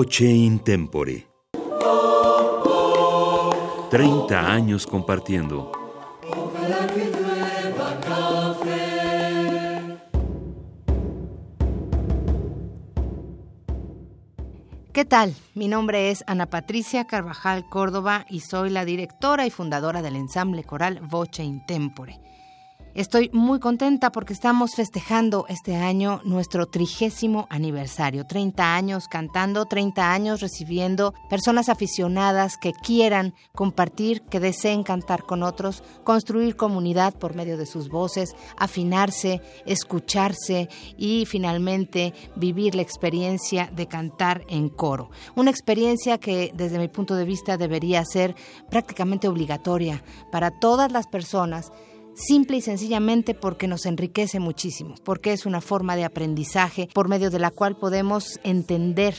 Voce in tempore. 30 años compartiendo. ¿Qué tal? Mi nombre es Ana Patricia Carvajal Córdoba y soy la directora y fundadora del ensamble coral Voce in Tempore. Estoy muy contenta porque estamos festejando este año nuestro trigésimo aniversario. 30 años cantando, 30 años recibiendo personas aficionadas que quieran compartir, que deseen cantar con otros, construir comunidad por medio de sus voces, afinarse, escucharse y finalmente vivir la experiencia de cantar en coro. Una experiencia que desde mi punto de vista debería ser prácticamente obligatoria para todas las personas simple y sencillamente porque nos enriquece muchísimo, porque es una forma de aprendizaje por medio de la cual podemos entender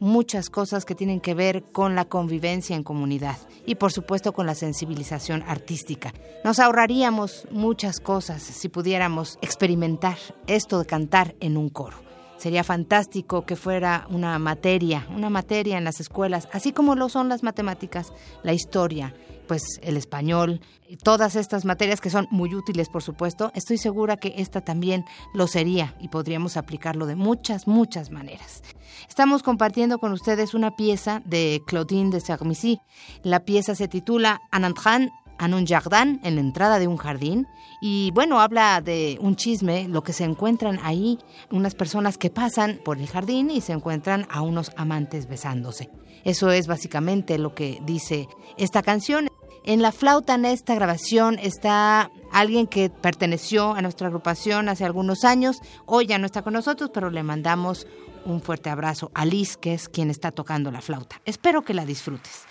muchas cosas que tienen que ver con la convivencia en comunidad y por supuesto con la sensibilización artística. Nos ahorraríamos muchas cosas si pudiéramos experimentar esto de cantar en un coro. Sería fantástico que fuera una materia, una materia en las escuelas, así como lo son las matemáticas, la historia, pues el español, todas estas materias que son muy útiles, por supuesto, estoy segura que esta también lo sería y podríamos aplicarlo de muchas, muchas maneras. Estamos compartiendo con ustedes una pieza de Claudine de Sermissy. La pieza se titula Anantran en un jardin, en la entrada de un jardín, y bueno, habla de un chisme, lo que se encuentran ahí, unas personas que pasan por el jardín y se encuentran a unos amantes besándose. Eso es básicamente lo que dice esta canción. En la flauta en esta grabación está alguien que perteneció a nuestra agrupación hace algunos años. Hoy ya no está con nosotros, pero le mandamos un fuerte abrazo a Liz, que es quien está tocando la flauta. Espero que la disfrutes.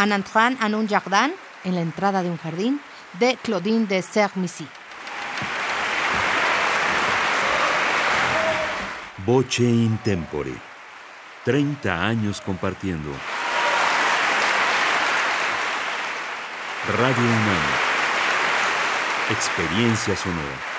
Entrant en un jardin, en la entrada de un jardín, de Claudine de Sermissy. Voce in tempore. 30 años compartiendo. Radio UNAM. Experiencia sonora.